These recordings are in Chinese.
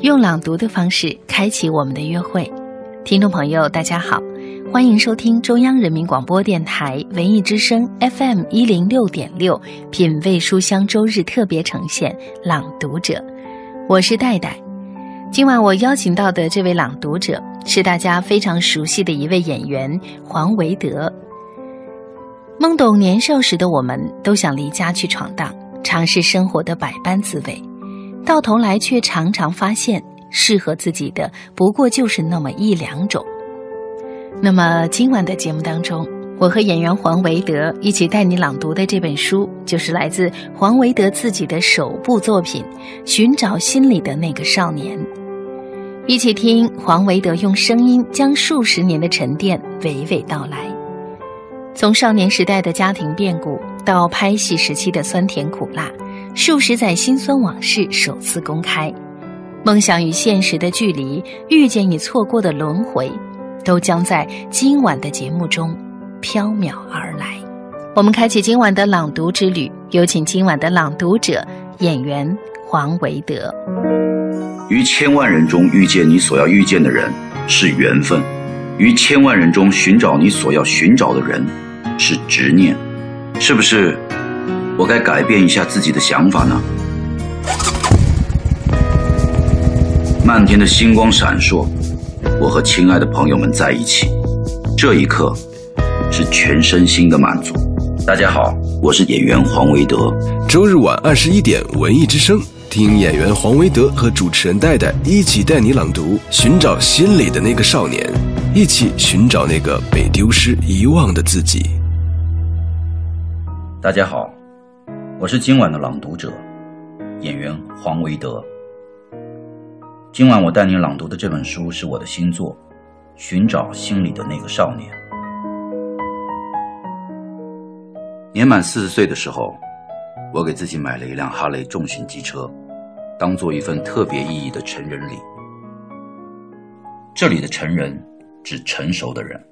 用朗读的方式开启我们的约会。听众朋友，大家好，欢迎收听中央人民广播电台文艺之声 FM 一零六点六品味书香周日特别呈现《朗读者》，我是戴戴。今晚我邀请到的这位朗读者是大家非常熟悉的一位演员黄维德。懵懂年少时的我们，都想离家去闯荡，尝试生活的百般滋味，到头来却常常发现，适合自己的不过就是那么一两种。那么今晚的节目当中，我和演员黄维德一起带你朗读的这本书，就是来自黄维德自己的首部作品《寻找心里的那个少年》。一起听黄维德用声音将数十年的沉淀娓娓道来。从少年时代的家庭变故，到拍戏时期的酸甜苦辣，数十载辛酸往事首次公开，梦想与现实的距离，遇见与错过的轮回，都将在今晚的节目中飘渺而来。我们开启今晚的朗读之旅，有请今晚的朗读者演员黄维德。于千万人中遇见你所要遇见的人是缘分，于千万人中寻找你所要寻找的人。是执念，是不是？我该改变一下自己的想法呢？漫天的星光闪烁，我和亲爱的朋友们在一起，这一刻是全身心的满足。大家好，我是演员黄维德。周日晚二十一点，文艺之声，听演员黄维德和主持人戴戴一起带你朗读《寻找心里的那个少年》，一起寻找那个被丢失、遗忘的自己。大家好，我是今晚的朗读者，演员黄维德。今晚我带您朗读的这本书是我的新作《寻找心里的那个少年》。年满四十岁的时候，我给自己买了一辆哈雷重型机车，当做一份特别意义的成人礼。这里的成人，指成熟的人，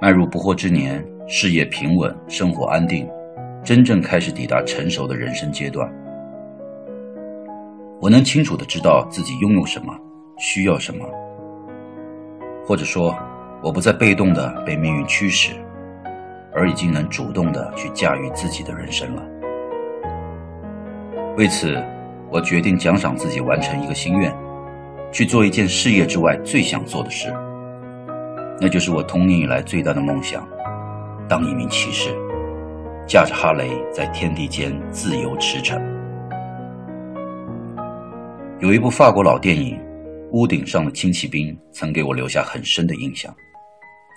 迈入不惑之年。事业平稳，生活安定，真正开始抵达成熟的人生阶段。我能清楚的知道自己拥有什么，需要什么，或者说，我不再被动的被命运驱使，而已经能主动的去驾驭自己的人生了。为此，我决定奖赏自己，完成一个心愿，去做一件事业之外最想做的事，那就是我童年以来最大的梦想。当一名骑士，驾着哈雷在天地间自由驰骋。有一部法国老电影《屋顶上的轻骑兵》曾给我留下很深的印象。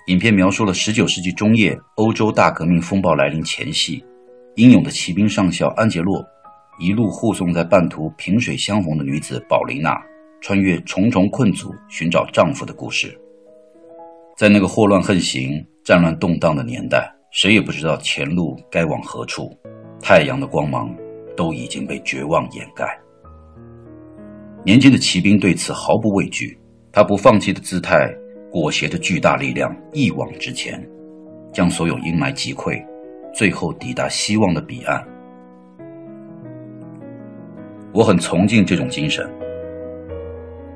影片描述了19世纪中叶欧洲大革命风暴来临前夕，英勇的骑兵上校安杰洛一路护送在半途萍水相逢的女子宝琳娜，穿越重重困阻寻找丈夫的故事。在那个祸乱横行。战乱动荡的年代，谁也不知道前路该往何处，太阳的光芒都已经被绝望掩盖。年轻的骑兵对此毫不畏惧，他不放弃的姿态裹挟着巨大力量一往直前，将所有阴霾击溃，最后抵达希望的彼岸。我很崇敬这种精神，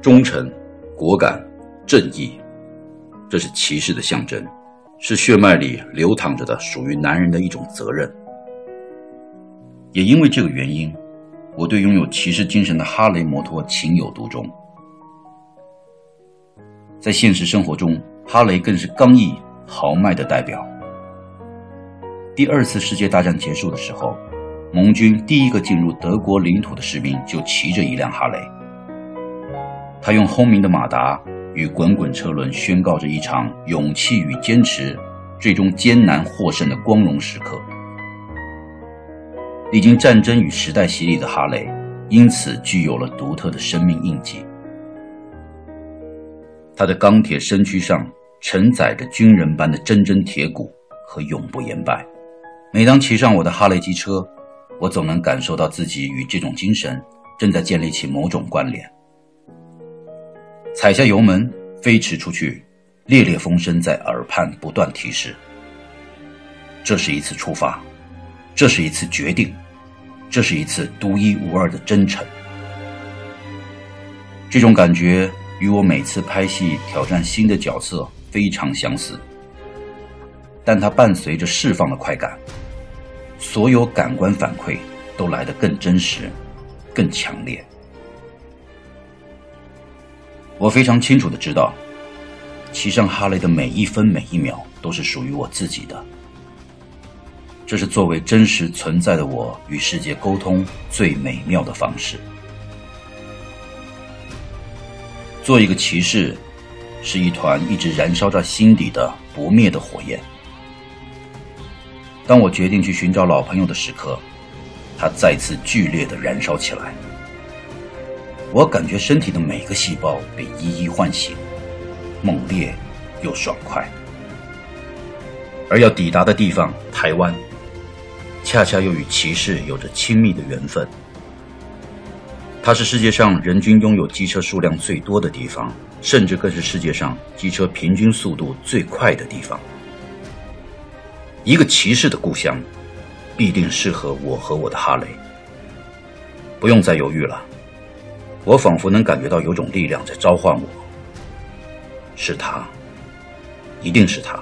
忠诚、果敢、正义，这是骑士的象征。是血脉里流淌着的属于男人的一种责任。也因为这个原因，我对拥有骑士精神的哈雷摩托情有独钟。在现实生活中，哈雷更是刚毅豪迈的代表。第二次世界大战结束的时候，盟军第一个进入德国领土的士兵就骑着一辆哈雷。他用轰鸣的马达。与滚滚车轮宣告着一场勇气与坚持最终艰难获胜的光荣时刻。历经战争与时代洗礼的哈雷，因此具有了独特的生命印记。他的钢铁身躯上承载着军人般的铮铮铁骨和永不言败。每当骑上我的哈雷机车，我总能感受到自己与这种精神正在建立起某种关联。踩下油门，飞驰出去，烈烈风声在耳畔不断提示。这是一次出发，这是一次决定，这是一次独一无二的真诚。这种感觉与我每次拍戏挑战新的角色非常相似，但它伴随着释放的快感，所有感官反馈都来得更真实、更强烈。我非常清楚的知道，骑上哈雷的每一分每一秒都是属于我自己的。这是作为真实存在的我与世界沟通最美妙的方式。做一个骑士，是一团一直燃烧在心底的不灭的火焰。当我决定去寻找老朋友的时刻，它再次剧烈的燃烧起来。我感觉身体的每个细胞被一一唤醒，猛烈又爽快。而要抵达的地方——台湾。恰恰又与骑士有着亲密的缘分。它是世界上人均拥有机车数量最多的地方，甚至更是世界上机车平均速度最快的地方。一个骑士的故乡，必定适合我和我的哈雷。不用再犹豫了，我仿佛能感觉到有种力量在召唤我。是他，一定是他，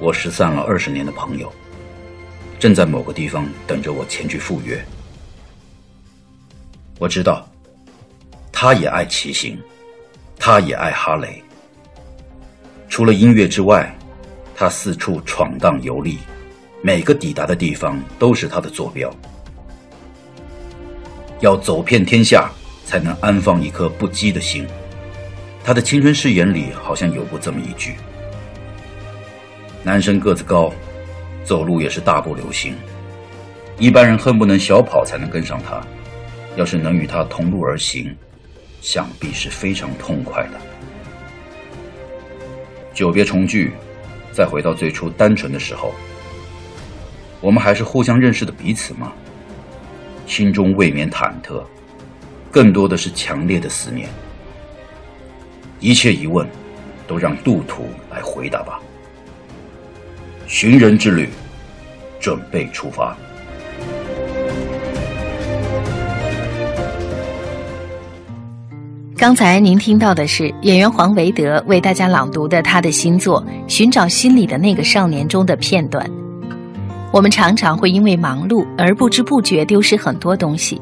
我失散了二十年的朋友。正在某个地方等着我前去赴约。我知道，他也爱骑行，他也爱哈雷。除了音乐之外，他四处闯荡游历，每个抵达的地方都是他的坐标。要走遍天下，才能安放一颗不羁的心。他的青春誓言里好像有过这么一句：男生个子高。走路也是大步流星，一般人恨不能小跑才能跟上他。要是能与他同路而行，想必是非常痛快的。久别重聚，再回到最初单纯的时候，我们还是互相认识的彼此吗？心中未免忐忑，更多的是强烈的思念。一切疑问，都让路途来回答吧。寻人之旅，准备出发。刚才您听到的是演员黄维德为大家朗读的他的新作《寻找心里的那个少年》中的片段。我们常常会因为忙碌而不知不觉丢失很多东西，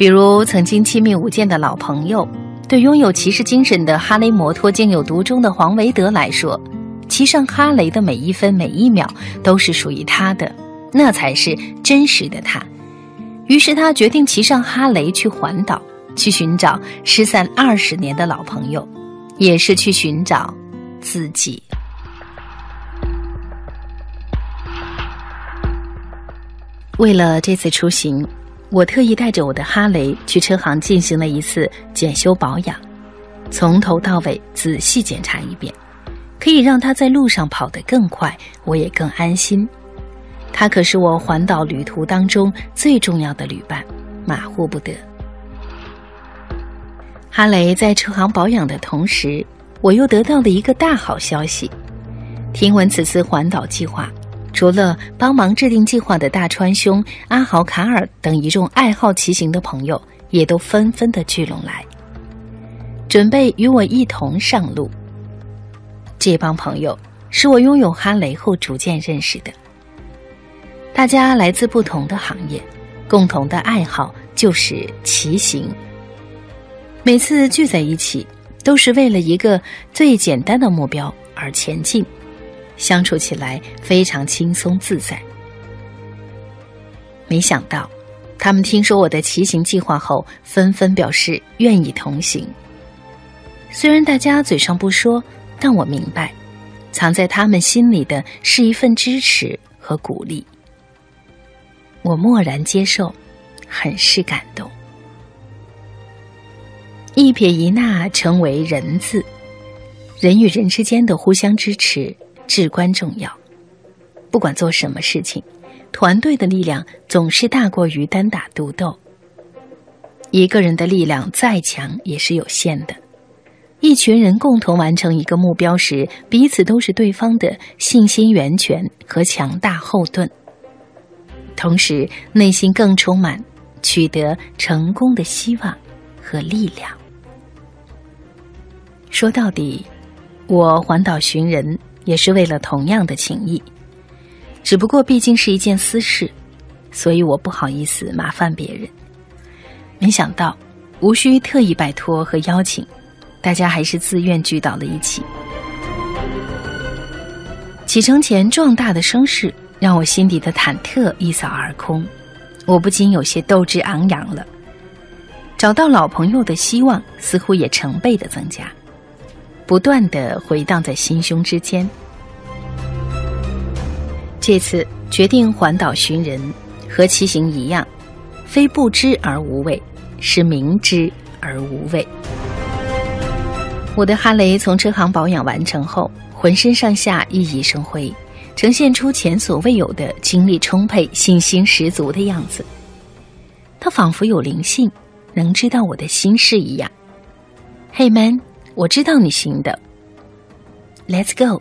比如曾经亲密无间的老朋友。对拥有骑士精神的哈雷摩托竟有独钟的黄维德来说。骑上哈雷的每一分每一秒都是属于他的，那才是真实的他。于是他决定骑上哈雷去环岛，去寻找失散二十年的老朋友，也是去寻找自己。为了这次出行，我特意带着我的哈雷去车行进行了一次检修保养，从头到尾仔细检查一遍。可以让他在路上跑得更快，我也更安心。他可是我环岛旅途当中最重要的旅伴，马虎不得。哈雷在车行保养的同时，我又得到了一个大好消息。听闻此次环岛计划，除了帮忙制定计划的大川兄、阿豪、卡尔等一众爱好骑行的朋友，也都纷纷的聚拢来，准备与我一同上路。这帮朋友是我拥有哈雷后逐渐认识的，大家来自不同的行业，共同的爱好就是骑行。每次聚在一起，都是为了一个最简单的目标而前进，相处起来非常轻松自在。没想到，他们听说我的骑行计划后，纷纷表示愿意同行。虽然大家嘴上不说。但我明白，藏在他们心里的是一份支持和鼓励。我默然接受，很是感动。一撇一捺成为人字，人与人之间的互相支持至关重要。不管做什么事情，团队的力量总是大过于单打独斗。一个人的力量再强也是有限的。一群人共同完成一个目标时，彼此都是对方的信心源泉和强大后盾，同时内心更充满取得成功的希望和力量。说到底，我环岛寻人也是为了同样的情谊，只不过毕竟是一件私事，所以我不好意思麻烦别人。没想到，无需特意拜托和邀请，大家还是自愿聚到了一起。启程前壮大的声势，让我心底的忐忑一扫而空，我不禁有些斗志昂扬了。找到老朋友的希望，似乎也成倍的增加，不断的回荡在心胸之间。这次决定环岛寻人，和骑行一样，非不知而无畏，是明知而无畏。我的哈雷从车行保养完成后。浑身上下熠熠生辉，呈现出前所未有的精力充沛、信心十足的样子。他仿佛有灵性，能知道我的心事一样。嘿，man，我知道你行的。Let's go，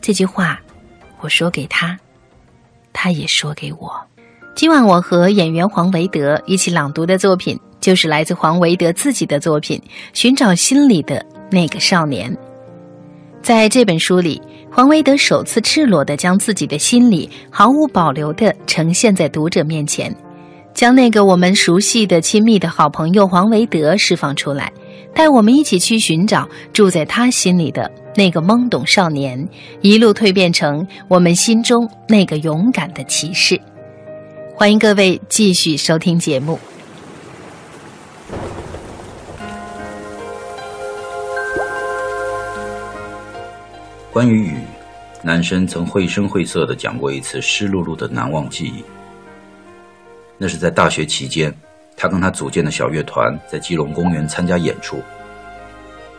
这句话我说给他，他也说给我。今晚我和演员黄维德一起朗读的作品，就是来自黄维德自己的作品《寻找心里的那个少年》。在这本书里，黄维德首次赤裸地将自己的心理毫无保留地呈现在读者面前，将那个我们熟悉的、亲密的好朋友黄维德释放出来，带我们一起去寻找住在他心里的那个懵懂少年，一路蜕变成我们心中那个勇敢的骑士。欢迎各位继续收听节目。关于雨，男生曾绘声绘色的讲过一次湿漉漉的难忘记忆。那是在大学期间，他跟他组建的小乐团在基隆公园参加演出。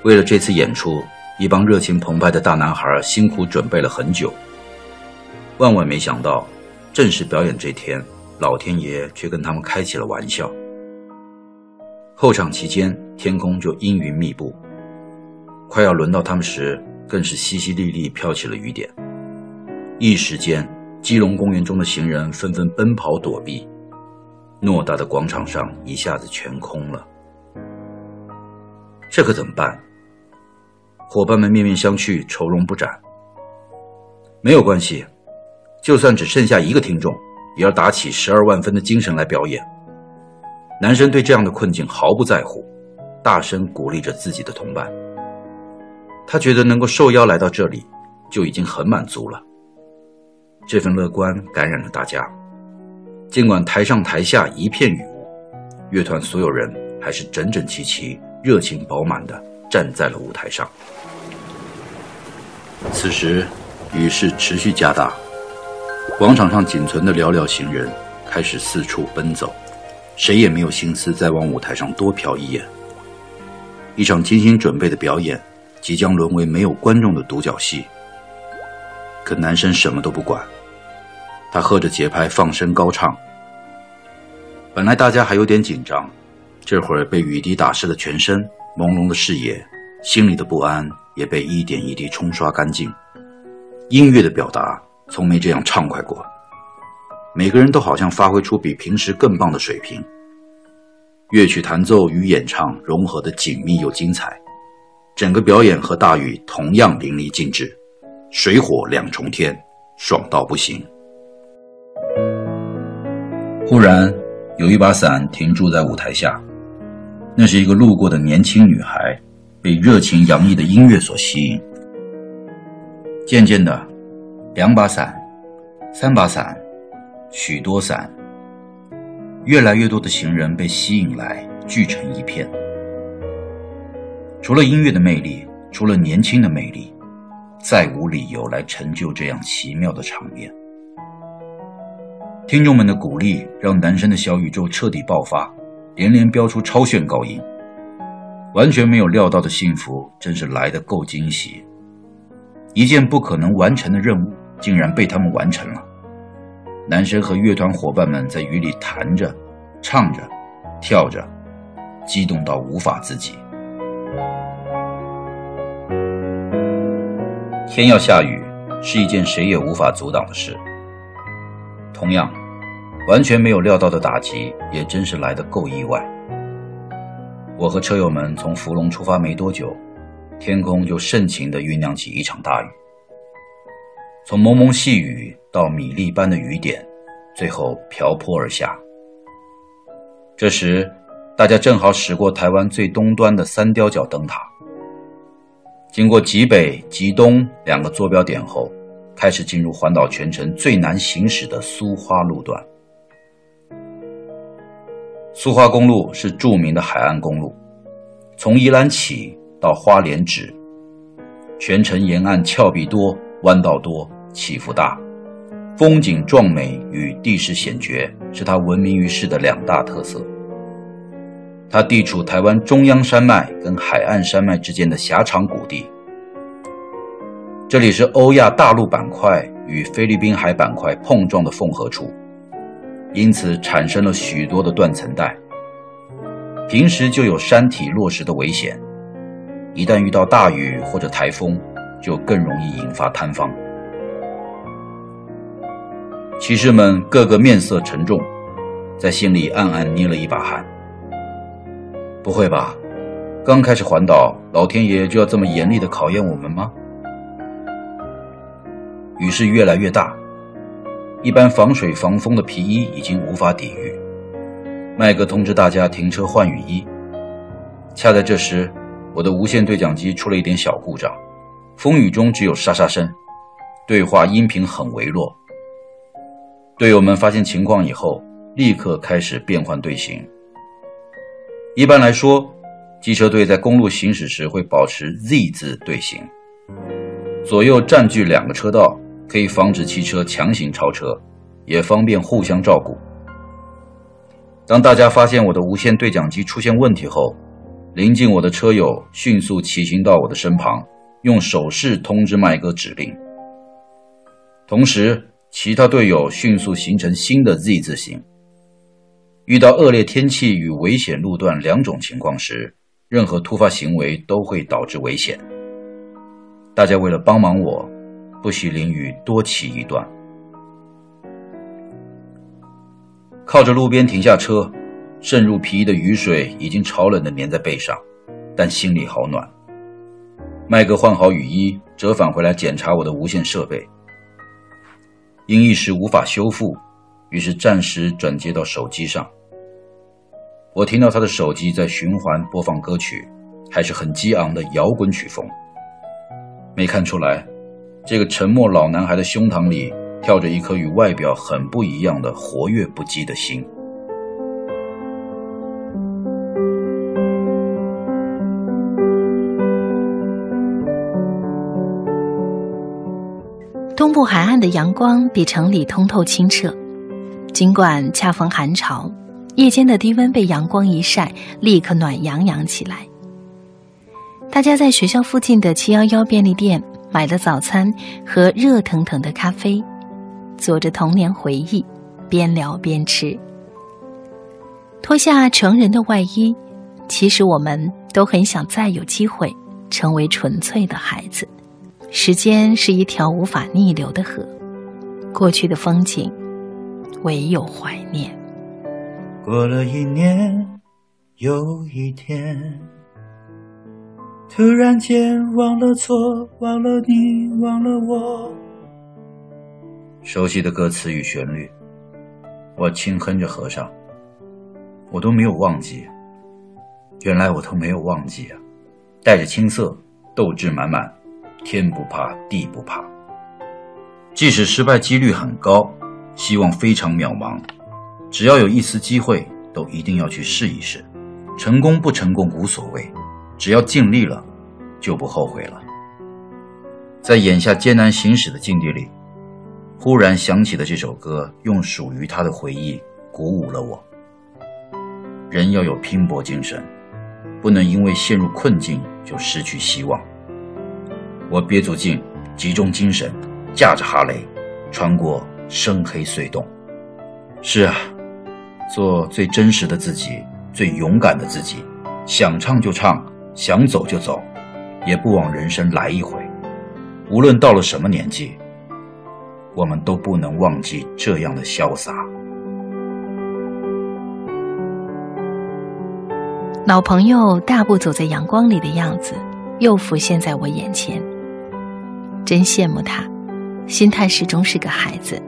为了这次演出，一帮热情澎湃的大男孩辛苦准备了很久。万万没想到，正式表演这天，老天爷却跟他们开起了玩笑。候场期间，天空就阴云密布，快要轮到他们时。更是淅淅沥沥飘起了雨点，一时间，基隆公园中的行人纷纷奔跑躲避，偌大的广场上一下子全空了。这可怎么办？伙伴们面面相觑，愁容不展。没有关系，就算只剩下一个听众，也要打起十二万分的精神来表演。男生对这样的困境毫不在乎，大声鼓励着自己的同伴。他觉得能够受邀来到这里，就已经很满足了。这份乐观感染了大家，尽管台上台下一片雨雾，乐团所有人还是整整齐齐、热情饱满地站在了舞台上。此时，雨势持续加大，广场上仅存的寥寥行人开始四处奔走，谁也没有心思再往舞台上多瞟一眼。一场精心准备的表演。即将沦为没有观众的独角戏。可男生什么都不管，他喝着节拍放声高唱。本来大家还有点紧张，这会儿被雨滴打湿了全身，朦胧的视野，心里的不安也被一点一滴冲刷干净。音乐的表达从没这样畅快过，每个人都好像发挥出比平时更棒的水平。乐曲弹奏与演唱融合的紧密又精彩。整个表演和大雨同样淋漓尽致，水火两重天，爽到不行。忽然，有一把伞停驻在舞台下，那是一个路过的年轻女孩，被热情洋溢的音乐所吸引。渐渐的，两把伞，三把伞，许多伞，越来越多的行人被吸引来，聚成一片。除了音乐的魅力，除了年轻的魅力，再无理由来成就这样奇妙的场面。听众们的鼓励让男生的小宇宙彻底爆发，连连飙出超炫高音。完全没有料到的幸福，真是来得够惊喜。一件不可能完成的任务，竟然被他们完成了。男生和乐团伙伴们在雨里弹着、唱着、跳着，激动到无法自己。天要下雨是一件谁也无法阻挡的事。同样，完全没有料到的打击也真是来得够意外。我和车友们从福隆出发没多久，天空就盛情地酝酿起一场大雨。从蒙蒙细雨到米粒般的雨点，最后瓢泼而下。这时，大家正好驶过台湾最东端的三雕角灯塔，经过极北、极东两个坐标点后，开始进入环岛全程最难行驶的苏花路段。苏花公路是著名的海岸公路，从宜兰起到花莲止，全程沿岸峭壁多、弯道多、起伏大，风景壮美与地势险绝是它闻名于世的两大特色。它地处台湾中央山脉跟海岸山脉之间的狭长谷地，这里是欧亚大陆板块与菲律宾海板块碰撞的缝合处。因此产生了许多的断层带，平时就有山体落石的危险，一旦遇到大雨或者台风，就更容易引发坍方。骑士们个个面色沉重，在心里暗暗捏了一把汗。不会吧？刚开始环岛，老天爷就要这么严厉的考验我们吗？雨势越来越大。一般防水防风的皮衣已经无法抵御，麦哥通知大家停车换雨衣。恰在这时，我的无线对讲机出了一点小故障，风雨中只有沙沙声，对话音频很微弱。队友们发现情况以后，立刻开始变换队形。一般来说，机车队在公路行驶时会保持 Z 字队形，左右占据两个车道。可以防止汽车强行超车，也方便互相照顾。当大家发现我的无线对讲机出现问题后，临近我的车友迅速骑行到我的身旁，用手势通知麦哥指令。同时，其他队友迅速形成新的 Z 字形。遇到恶劣天气与危险路段两种情况时，任何突发行为都会导致危险。大家为了帮忙我。不许淋雨，多骑一段。靠着路边停下车，渗入皮衣的雨水已经潮冷的粘在背上，但心里好暖。麦哥换好雨衣，折返回来检查我的无线设备，因一时无法修复，于是暂时转接到手机上。我听到他的手机在循环播放歌曲，还是很激昂的摇滚曲风。没看出来。这个沉默老男孩的胸膛里跳着一颗与外表很不一样的活跃不羁的心。东部海岸的阳光比城里通透清澈，尽管恰逢寒潮，夜间的低温被阳光一晒，立刻暖洋洋起来。大家在学校附近的七幺幺便利店。买了早餐和热腾腾的咖啡，做着童年回忆，边聊边吃。脱下成人的外衣，其实我们都很想再有机会成为纯粹的孩子。时间是一条无法逆流的河，过去的风景唯有怀念。过了一年又一天。突然间忘了错，忘了你，忘了我。熟悉的歌词与旋律，我轻哼着合上。我都没有忘记，原来我都没有忘记啊！带着青涩，斗志满满，天不怕地不怕。即使失败几率很高，希望非常渺茫，只要有一丝机会，都一定要去试一试。成功不成功无所谓。只要尽力了，就不后悔了。在眼下艰难行驶的境地里，忽然想起的这首歌，用属于他的回忆鼓舞了我。人要有拼搏精神，不能因为陷入困境就失去希望。我憋足劲，集中精神，驾着哈雷，穿过深黑隧洞。是啊，做最真实的自己，最勇敢的自己，想唱就唱。想走就走，也不枉人生来一回。无论到了什么年纪，我们都不能忘记这样的潇洒。老朋友大步走在阳光里的样子，又浮现在我眼前。真羡慕他，心态始终是个孩子，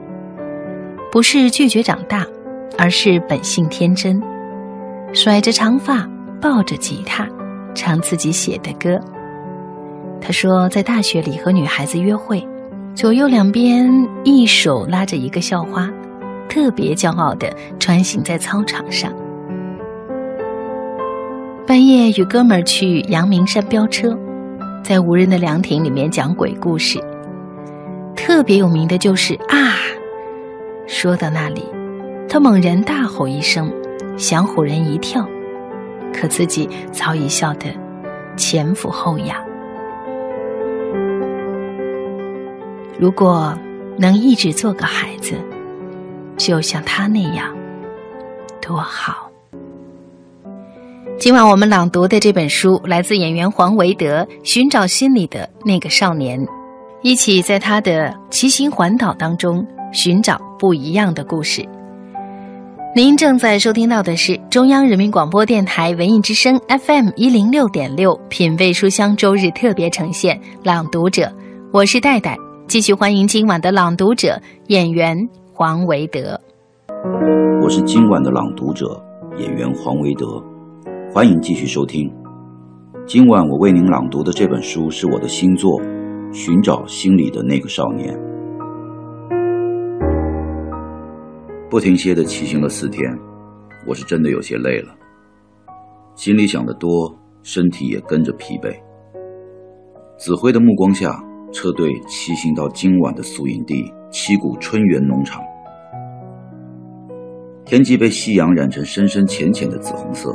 不是拒绝长大，而是本性天真，甩着长发，抱着吉他，唱自己写的歌。他说，在大学里和女孩子约会，左右两边一手拉着一个校花，特别骄傲的穿行在操场上。半夜与哥们儿去阳明山飙车，在无人的凉亭里面讲鬼故事。特别有名的就是啊，说到那里，他猛然大吼一声，想唬人一跳，可自己早已笑得前俯后仰。如果能一直做个孩子，就像他那样，多好。今晚我们朗读的这本书来自演员黄维德，《寻找心里的那个少年》，一起在他的骑行环岛当中寻找不一样的故事。您正在收听到的是中央人民广播电台文艺之声 FM 一零六点六品味书香周日特别呈现《朗读者》，我是戴戴，继续欢迎今晚的朗读者演员黄维德。我是今晚的朗读者演员黄维德。欢迎继续收听。今晚我为您朗读的这本书是我的新作《寻找心里的那个少年》。不停歇的骑行了四天，我是真的有些累了，心里想的多，身体也跟着疲惫。指挥的目光下，车队骑行到今晚的宿营地七谷春园农场。天际被夕阳染成深深浅浅的紫红色。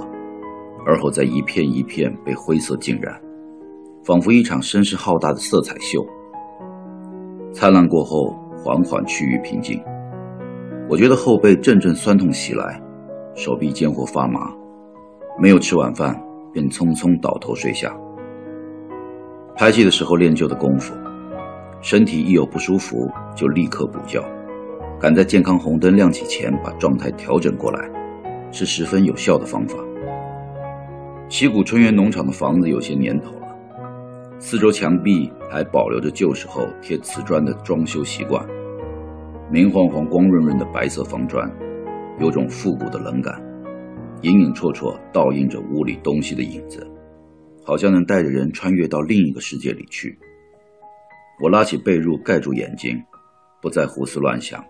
而后在一片一片被灰色浸染，仿佛一场声势浩大的色彩秀。灿烂过后，缓缓趋于平静。我觉得后背阵阵酸痛袭来，手臂间或发麻。没有吃晚饭，便匆匆倒头睡下。拍戏的时候练就的功夫，身体一有不舒服就立刻补觉，赶在健康红灯亮起前把状态调整过来，是十分有效的方法。七股春园农场的房子有些年头了，四周墙壁还保留着旧时候贴瓷砖的装修习惯，明晃晃、光润润的白色方砖，有种复古的冷感，隐隐绰绰倒映着屋里东西的影子，好像能带着人穿越到另一个世界里去。我拉起被褥盖住眼睛，不再胡思乱想，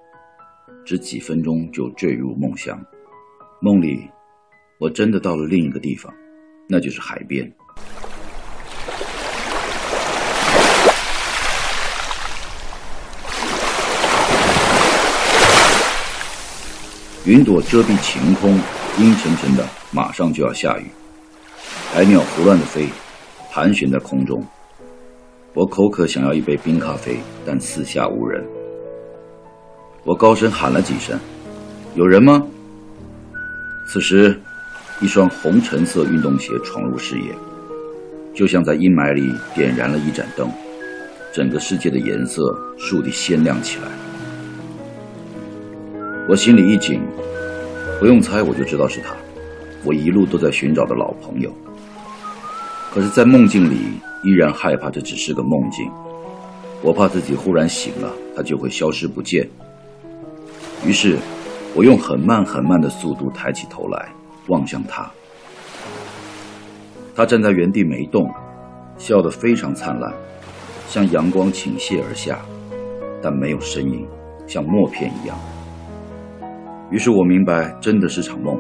只几分钟就坠入梦乡。梦里，我真的到了另一个地方。那就是海边。云朵遮蔽晴空，阴沉沉的，马上就要下雨。海鸟胡乱的飞，盘旋在空中。我口渴，想要一杯冰咖啡，但四下无人。我高声喊了几声：“有人吗？”此时。一双红橙色运动鞋闯入视野，就像在阴霾里点燃了一盏灯，整个世界的颜色倏地鲜亮起来。我心里一紧，不用猜我就知道是他，我一路都在寻找的老朋友。可是，在梦境里依然害怕这只是个梦境，我怕自己忽然醒了，他就会消失不见。于是，我用很慢很慢的速度抬起头来。望向他，他站在原地没动，笑得非常灿烂，像阳光倾泻而下，但没有声音，像默片一样。于是我明白，真的是场梦，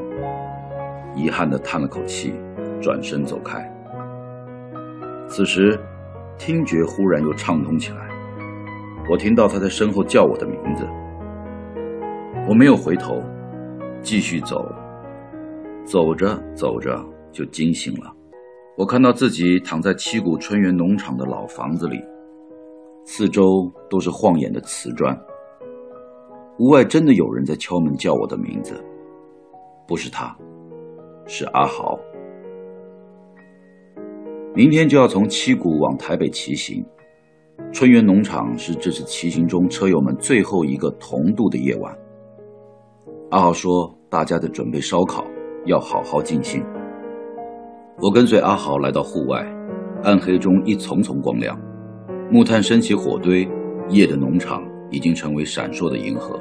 遗憾地叹了口气，转身走开。此时，听觉忽然又畅通起来，我听到他在身后叫我的名字，我没有回头，继续走。走着走着就惊醒了，我看到自己躺在七股春园农场的老房子里，四周都是晃眼的瓷砖。屋外真的有人在敲门叫我的名字，不是他，是阿豪。明天就要从七股往台北骑行，春园农场是这次骑行中车友们最后一个同度的夜晚。阿豪说，大家在准备烧烤。要好好尽兴。我跟随阿豪来到户外，暗黑中一丛丛光亮，木炭升起火堆，夜的农场已经成为闪烁的银河。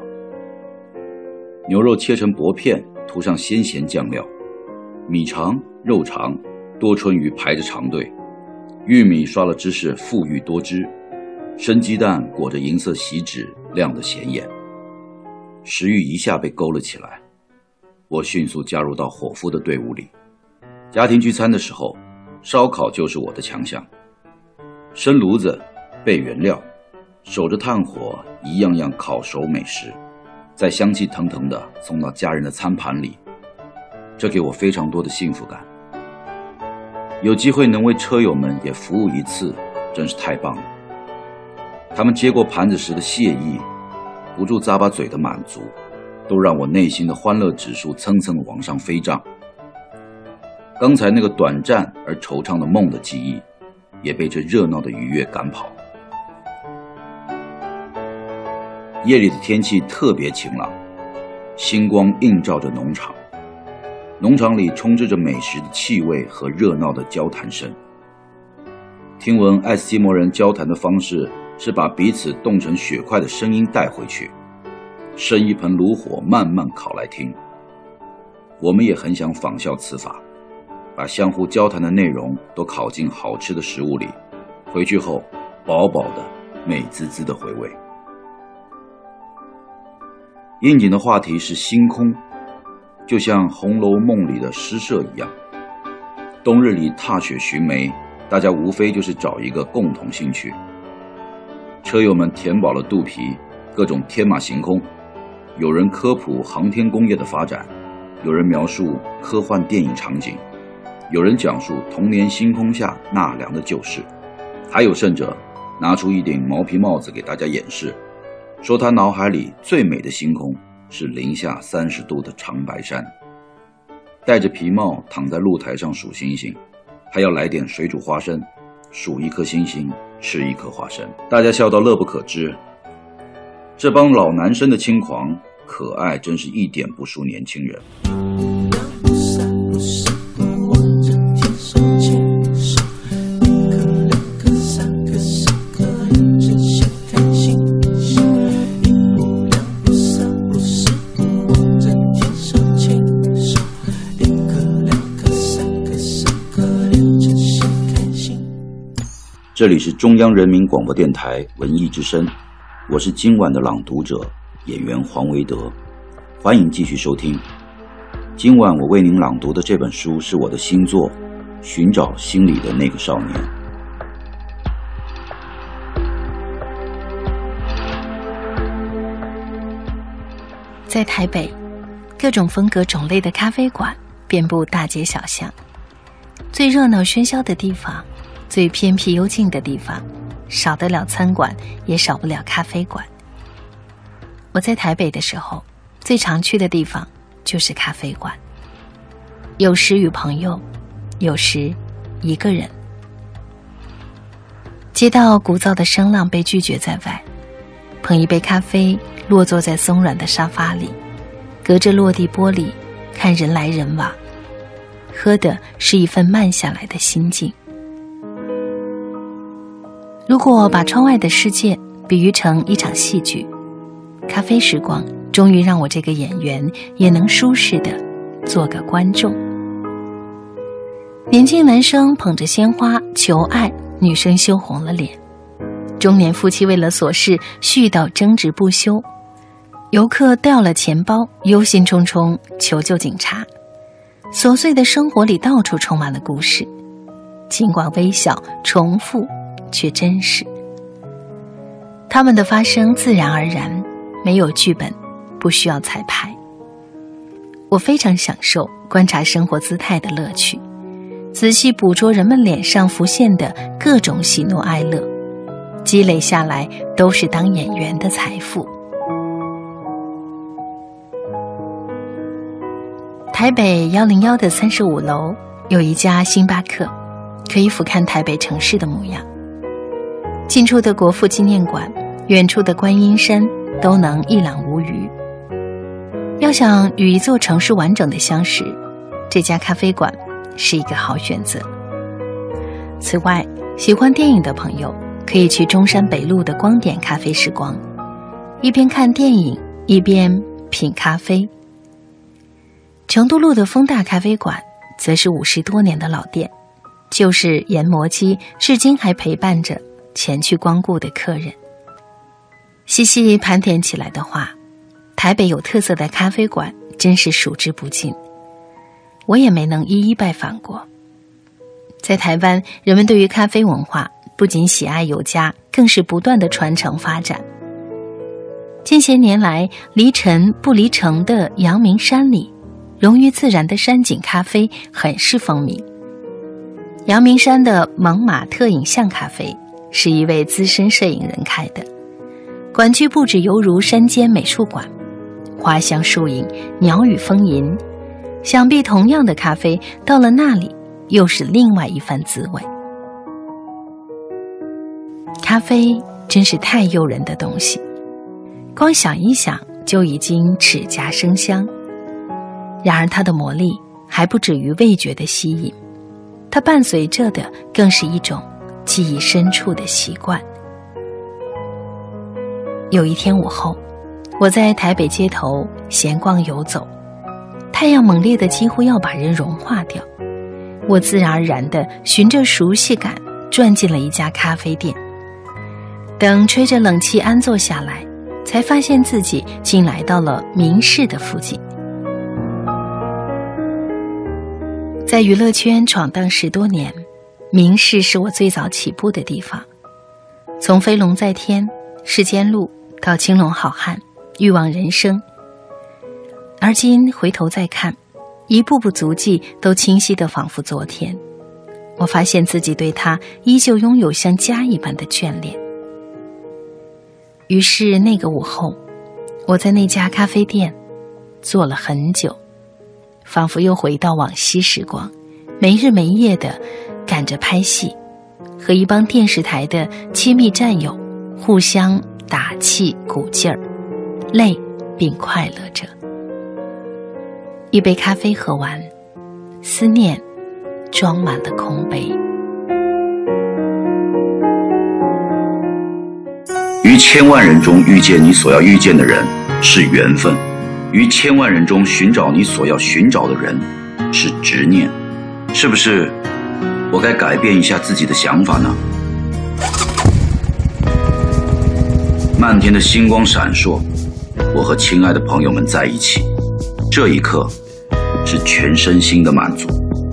牛肉切成薄片，涂上鲜咸酱料，米肠、肉肠，多春鱼排着长队，玉米刷了芝士，馥郁多汁，生鸡蛋裹着银色锡纸，亮得显眼。食欲一下被勾了起来，我迅速加入到伙夫的队伍里。家庭聚餐的时候，烧烤就是我的强项。生炉子，备原料，守着炭火，一样样烤熟美食，再香气腾腾的送到家人的餐盘里，这给我非常多的幸福感。有机会能为车友们也服务一次，真是太棒了。他们接过盘子时的谢意，不住咂巴嘴的满足，都让我内心的欢乐指数蹭蹭往上飞涨。刚才那个短暂而惆怅的梦的记忆，也被这热闹的愉悦赶跑。夜里的天气特别晴朗，星光映照着农场，农场里充斥着美食的气味和热闹的交谈声。听闻爱斯基摩人交谈的方式是把彼此冻成雪块的声音带回去，生一盆炉火慢慢烤来听。我们也很想仿效此法。把相互交谈的内容都烤进好吃的食物里，回去后饱饱的、美滋滋的回味。应景的话题是星空，就像《红楼梦》里的诗社一样。冬日里踏雪寻梅，大家无非就是找一个共同兴趣。车友们填饱了肚皮，各种天马行空。有人科普航天工业的发展，有人描述科幻电影场景。有人讲述童年星空下纳凉的旧事，还有甚者拿出一顶毛皮帽子给大家演示，说他脑海里最美的星空是零下三十度的长白山。戴着皮帽躺在露台上数星星，还要来点水煮花生，数一颗星星吃一颗花生，大家笑到乐不可支。这帮老男生的轻狂可爱，真是一点不输年轻人。这里是中央人民广播电台文艺之声，我是今晚的朗读者演员黄维德，欢迎继续收听。今晚我为您朗读的这本书是我的新作《寻找心里的那个少年》。在台北，各种风格种类的咖啡馆遍布大街小巷，最热闹喧嚣的地方。最偏僻幽静的地方，少得了餐馆，也少不了咖啡馆。我在台北的时候，最常去的地方就是咖啡馆。有时与朋友，有时一个人。街道鼓噪的声浪被拒绝在外，捧一杯咖啡，落坐在松软的沙发里，隔着落地玻璃看人来人往，喝的是一份慢下来的心境。如果把窗外的世界比喻成一场戏剧，咖啡时光终于让我这个演员也能舒适的做个观众。年轻男生捧着鲜花求爱，女生羞红了脸；中年夫妻为了琐事絮叨争执不休；游客掉了钱包，忧心忡忡求救警察。琐碎的生活里到处充满了故事，尽管微小重复。却真实，他们的发生自然而然，没有剧本，不需要彩排。我非常享受观察生活姿态的乐趣，仔细捕捉人们脸上浮现的各种喜怒哀乐，积累下来都是当演员的财富。台北幺零幺的三十五楼有一家星巴克，可以俯瞰台北城市的模样。近处的国父纪念馆，远处的观音山，都能一览无余。要想与一座城市完整的相识，这家咖啡馆是一个好选择。此外，喜欢电影的朋友可以去中山北路的光点咖啡时光，一边看电影一边品咖啡。成都路的丰大咖啡馆则是五十多年的老店，旧式研磨机至今还陪伴着前去光顾的客人。细细盘点起来的话，台北有特色的咖啡馆真是数之不尽，我也没能一一拜访过。在台湾，人们对于咖啡文化不仅喜爱有加，更是不断的传承发展。近些年来，离尘不离城的阳明山里，融于自然的山景咖啡很是风靡。阳明山的蒙马特影像咖啡是一位资深摄影人开的，馆区布置犹如山间美术馆，花香树影，鸟语风吟。想必同样的咖啡到了那里。又是另外一番滋味。咖啡真是太诱人的东西，光想一想就已经齿颊生香。然而它的魔力还不止于味觉的吸引，它伴随着的更是一种记忆深处的习惯。有一天午后，我在台北街头闲逛游走，太阳猛烈的几乎要把人融化掉。我自然而然的循着熟悉感转进了一家咖啡店。等吹着冷气安坐下来，才发现自己竟来到了明市的附近。在娱乐圈闯荡十多年，明市是我最早起步的地方。从飞龙在天、世间路到青龙好汉、欲望人生，而今回头再看。一步步足迹都清晰的仿佛昨天，我发现自己对他依旧拥有像家一般的眷恋。于是那个午后，我在那家咖啡店坐了很久，仿佛又回到往昔时光，没日没夜的赶着拍戏，和一帮电视台的亲密战友互相打气鼓劲儿，累并快乐着。一杯咖啡喝完，思念装满了空杯。于千万人中遇见你所要遇见的人是缘分，于千万人中寻找你所要寻找的人是执念，是不是？我该改变一下自己的想法呢？漫天的星光闪烁，我和亲爱的朋友们在一起。这一刻，是全身心的满足。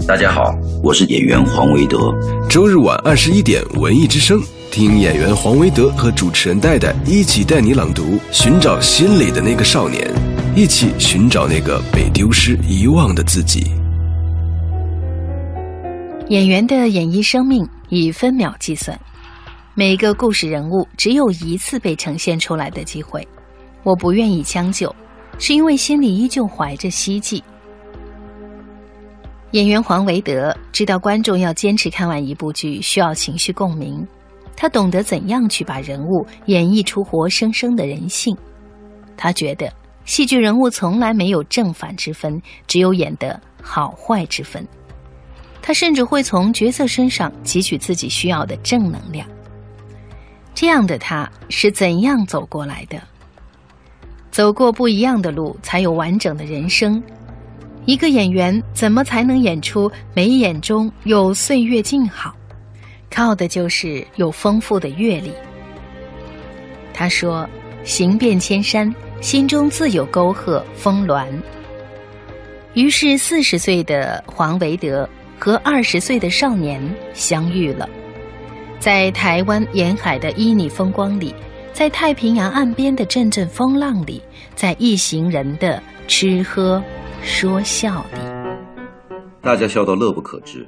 大家好，我是演员黄维德。周日晚二十一点，文艺之声，听演员黄维德和主持人戴戴一起带你朗读，寻找心里的那个少年，一起寻找那个被丢失、遗忘的自己。演员的演艺生命以分秒计算，每个故事人物只有一次被呈现出来的机会，我不愿意将就。是因为心里依旧怀着希冀。演员黄维德知道观众要坚持看完一部剧需要情绪共鸣，他懂得怎样去把人物演绎出活生生的人性。他觉得戏剧人物从来没有正反之分，只有演得好坏之分。他甚至会从角色身上汲取自己需要的正能量。这样的他是怎样走过来的？走过不一样的路，才有完整的人生。一个演员怎么才能演出眉眼中有岁月静好？靠的就是有丰富的阅历。他说：“行遍千山，心中自有沟壑峰峦。”于是，四十岁的黄维德和二十岁的少年相遇了，在台湾沿海的旖旎风光里。在太平洋岸边的阵阵风浪里，在一行人的吃喝说笑里，大家笑到乐不可支。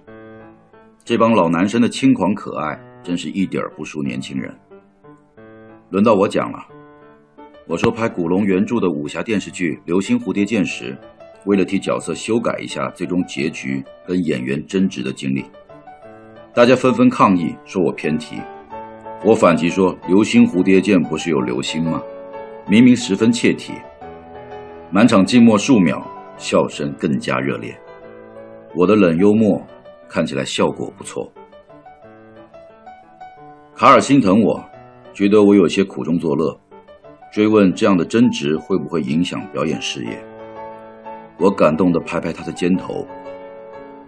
这帮老男生的轻狂可爱，真是一点儿不输年轻人。轮到我讲了，我说拍古龙原著的武侠电视剧《流星蝴蝶剑》时，为了替角色修改一下最终结局跟演员争执的经历，大家纷纷抗议，说我偏题。我反击说：“流星蝴蝶剑不是有流星吗？明明十分切题。”满场静默数秒，笑声更加热烈。我的冷幽默看起来效果不错。卡尔心疼我，觉得我有些苦中作乐，追问这样的争执会不会影响表演事业。我感动地拍拍他的肩头，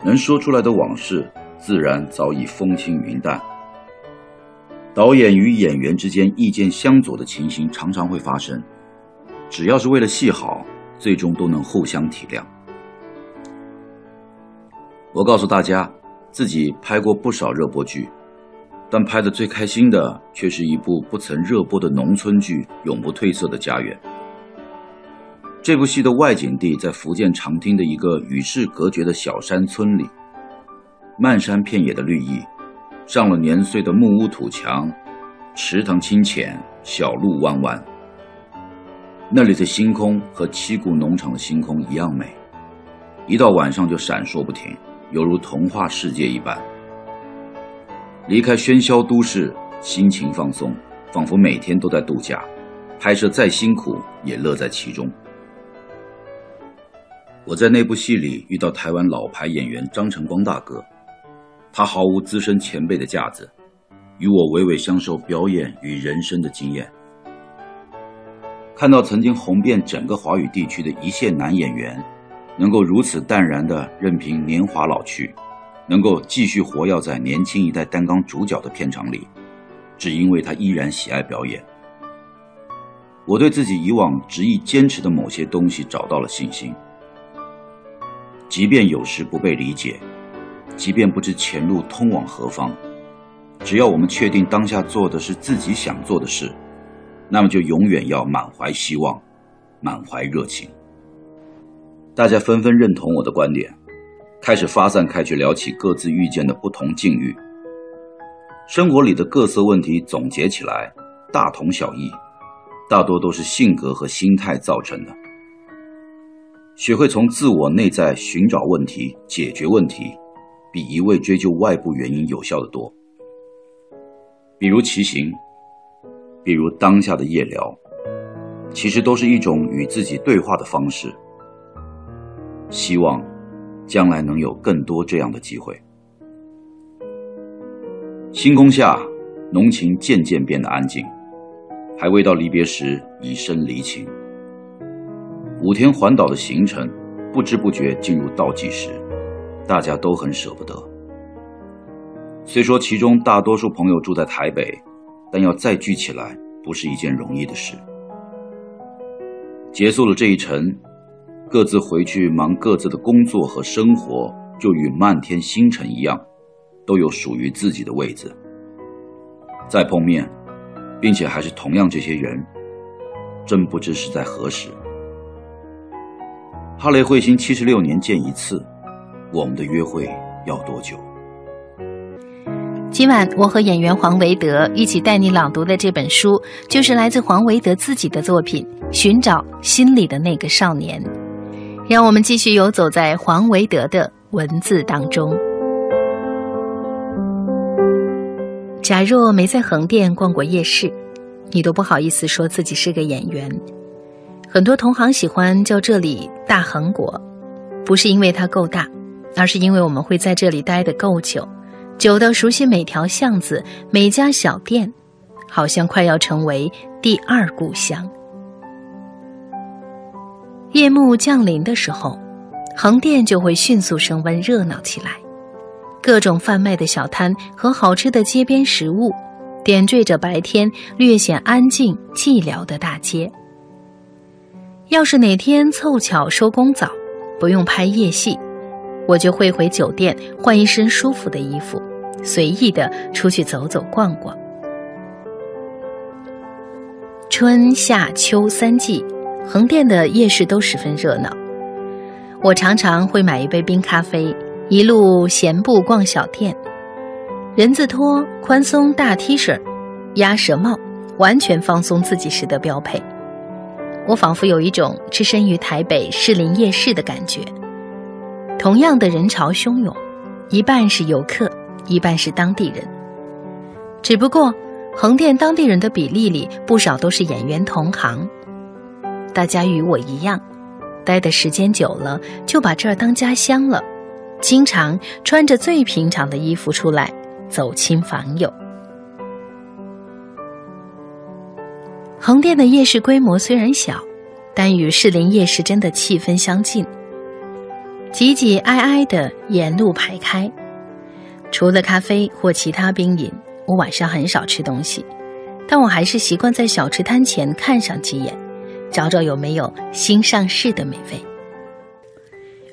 能说出来的往事，自然早已风轻云淡。导演与演员之间意见相左的情形常常会发生，只要是为了戏好，最终都能互相体谅。我告诉大家，自己拍过不少热播剧，但拍的最开心的却是一部不曾热播的农村剧《永不褪色的家园》。这部戏的外景地在福建长汀的一个与世隔绝的小山村里，漫山遍野的绿意。上了年岁的木屋土墙，池塘清浅，小路弯弯。那里的星空和七股农场的星空一样美，一到晚上就闪烁不停，犹如童话世界一般。离开喧嚣都市，心情放松，仿佛每天都在度假。拍摄再辛苦，也乐在其中。我在那部戏里遇到台湾老牌演员张晨光大哥。他毫无资深前辈的架子，与我娓娓相授表演与人生的经验。看到曾经红遍整个华语地区的一线男演员，能够如此淡然的任凭年华老去，能够继续活跃在年轻一代担纲主角的片场里，只因为他依然喜爱表演。我对自己以往执意坚持的某些东西找到了信心，即便有时不被理解。即便不知前路通往何方，只要我们确定当下做的是自己想做的事，那么就永远要满怀希望，满怀热情。大家纷纷认同我的观点，开始发散开去聊起各自遇见的不同境遇。生活里的各色问题总结起来大同小异，大多都是性格和心态造成的。学会从自我内在寻找问题，解决问题。比一味追究外部原因有效的多。比如骑行，比如当下的夜聊，其实都是一种与自己对话的方式。希望将来能有更多这样的机会。星空下，浓情渐渐变得安静，还未到离别时，已生离情。五天环岛的行程，不知不觉进入倒计时。大家都很舍不得。虽说其中大多数朋友住在台北，但要再聚起来不是一件容易的事。结束了这一程，各自回去忙各自的工作和生活，就与漫天星辰一样，都有属于自己的位子。再碰面，并且还是同样这些人，真不知是在何时。哈雷彗星七十六年见一次。我们的约会要多久？今晚我和演员黄维德一起带你朗读的这本书，就是来自黄维德自己的作品《寻找心里的那个少年》。让我们继续游走在黄维德的文字当中。假若没在横店逛过夜市，你都不好意思说自己是个演员。很多同行喜欢叫这里“大横国”，不是因为它够大。而是因为我们会在这里待得够久，久到熟悉每条巷子、每家小店，好像快要成为第二故乡。夜幕降临的时候，横店就会迅速升温、热闹起来，各种贩卖的小摊和好吃的街边食物，点缀着白天略显安静寂寥的大街。要是哪天凑巧收工早，不用拍夜戏。我就会回酒店换一身舒服的衣服，随意的出去走走逛逛。春夏秋三季，横店的夜市都十分热闹。我常常会买一杯冰咖啡，一路闲步逛小店。人字拖、宽松大 T 恤、鸭舌帽，完全放松自己时的标配。我仿佛有一种置身于台北士林夜市的感觉。同样的人潮汹涌，一半是游客，一半是当地人。只不过，横店当地人的比例里，不少都是演员同行。大家与我一样，待的时间久了，就把这儿当家乡了，经常穿着最平常的衣服出来走亲访友。横店的夜市规模虽然小，但与士林夜市真的气氛相近，挤挤挨挨的沿路排开。除了咖啡或其他冰饮，我晚上很少吃东西，但我还是习惯在小吃摊前看上几眼，找找有没有新上市的美味。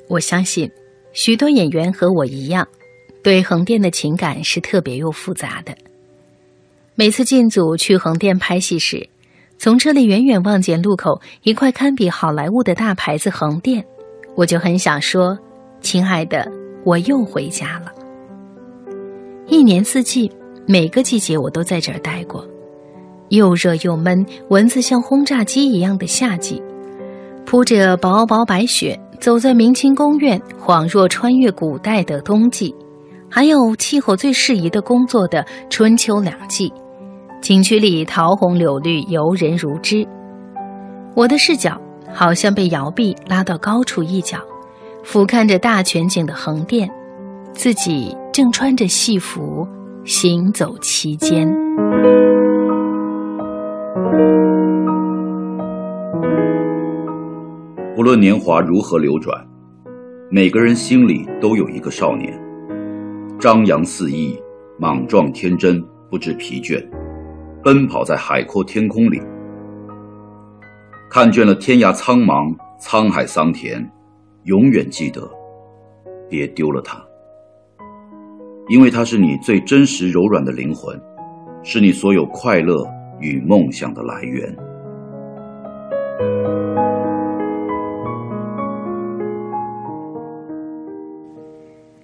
我相信，许多演员和我一样，对横店的情感是特别又复杂的。每次进组去横店拍戏时，从车里远远望见路口一块堪比好莱坞的大牌子“横店”，我就很想说：“亲爱的，我又回家了。”一年四季，每个季节我都在这儿待过。又热又闷，蚊子像轰炸机一样的夏季，铺着薄薄白雪，走在明清宫苑，恍若穿越古代的冬季，还有气候最适宜的工作的春秋两季。景区里桃红柳绿，游人如织。我的视角好像被摇臂拉到高处一角，俯瞰着大全景的横店，自己正穿着戏服行走其间。无论年华如何流转，每个人心里都有一个少年，张扬肆意，莽撞天真，不知疲倦。奔跑在海阔天空里，看倦了天涯苍茫、沧海桑田，永远记得，别丢了它，因为它是你最真实柔软的灵魂，是你所有快乐与梦想的来源。